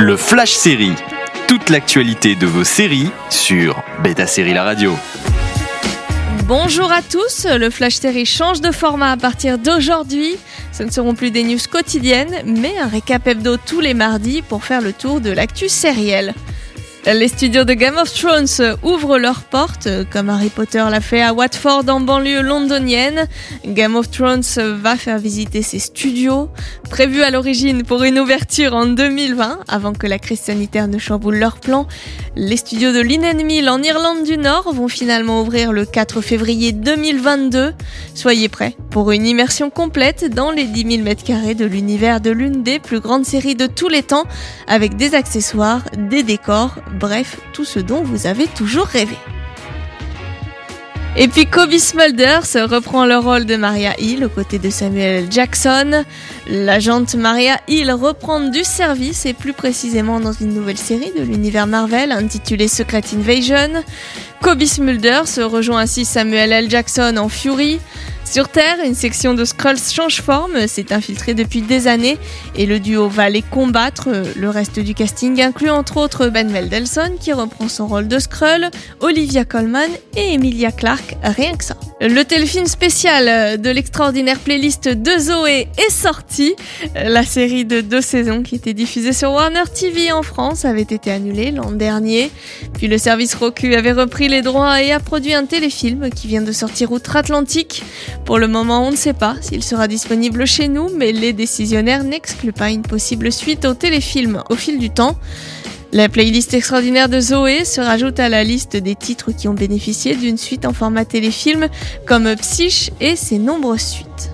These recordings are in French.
Le Flash Série. Toute l'actualité de vos séries sur Beta Série La Radio. Bonjour à tous, le Flash Série change de format à partir d'aujourd'hui. Ce ne seront plus des news quotidiennes, mais un récap hebdo tous les mardis pour faire le tour de l'actu sérielle. Les studios de Game of Thrones ouvrent leurs portes, comme Harry Potter l'a fait à Watford en banlieue londonienne. Game of Thrones va faire visiter ses studios, prévus à l'origine pour une ouverture en 2020, avant que la crise sanitaire ne chamboule leurs plans. Les studios de Mill en Irlande du Nord vont finalement ouvrir le 4 février 2022. Soyez prêts pour une immersion complète dans les 10 000 m2 de l'univers de l'une des plus grandes séries de tous les temps, avec des accessoires, des décors, bref, tout ce dont vous avez toujours rêvé. Et puis Kobe Smulders reprend le rôle de Maria Hill aux côtés de Samuel Jackson. L'agente Maria Hill reprend du service et plus précisément dans une nouvelle série de l'univers Marvel intitulée Secret Invasion. Kobe Smulders rejoint ainsi Samuel L. Jackson en Fury. Sur Terre, une section de Skrulls change forme, s'est infiltrée depuis des années et le duo va les combattre. Le reste du casting inclut entre autres Ben Mendelsohn qui reprend son rôle de Skrull, Olivia Colman et Emilia Clarke, rien que ça. Le téléfilm spécial de l'extraordinaire playlist de Zoé est sorti. La série de deux saisons qui était diffusée sur Warner TV en France avait été annulée l'an dernier. Puis le service Roku avait repris les droits et a produit un téléfilm qui vient de sortir outre-Atlantique. Pour le moment, on ne sait pas s'il sera disponible chez nous, mais les décisionnaires n'excluent pas une possible suite au téléfilm au fil du temps. La playlist extraordinaire de Zoé se rajoute à la liste des titres qui ont bénéficié d'une suite en format téléfilm comme Psyche et ses nombreuses suites.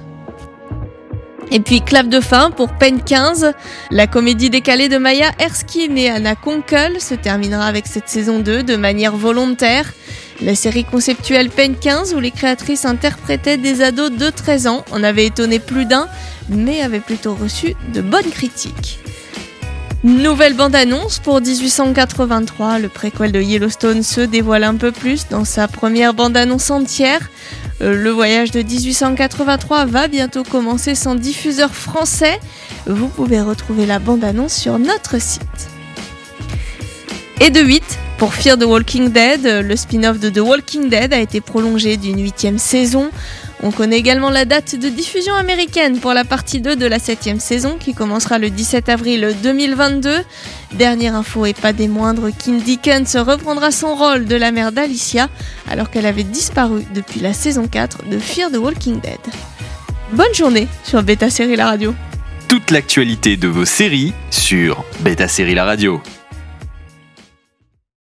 Et puis clap de fin pour Pen 15. La comédie décalée de Maya Erskine et Anna Kunkel se terminera avec cette saison 2 de manière volontaire. La série conceptuelle Pen 15 où les créatrices interprétaient des ados de 13 ans en avait étonné plus d'un, mais avait plutôt reçu de bonnes critiques. Nouvelle bande-annonce pour 1883, le préquel de Yellowstone se dévoile un peu plus dans sa première bande-annonce entière. Euh, le voyage de 1883 va bientôt commencer sans diffuseur français. Vous pouvez retrouver la bande-annonce sur notre site. Et de 8, pour Fear the Walking Dead, le spin-off de The Walking Dead a été prolongé d'une huitième saison. On connaît également la date de diffusion américaine pour la partie 2 de la septième saison qui commencera le 17 avril 2022. Dernière info et pas des moindres, Kim Dickens reprendra son rôle de la mère d'Alicia alors qu'elle avait disparu depuis la saison 4 de Fear the Walking Dead. Bonne journée sur Beta Série La Radio. Toute l'actualité de vos séries sur Beta Série La Radio.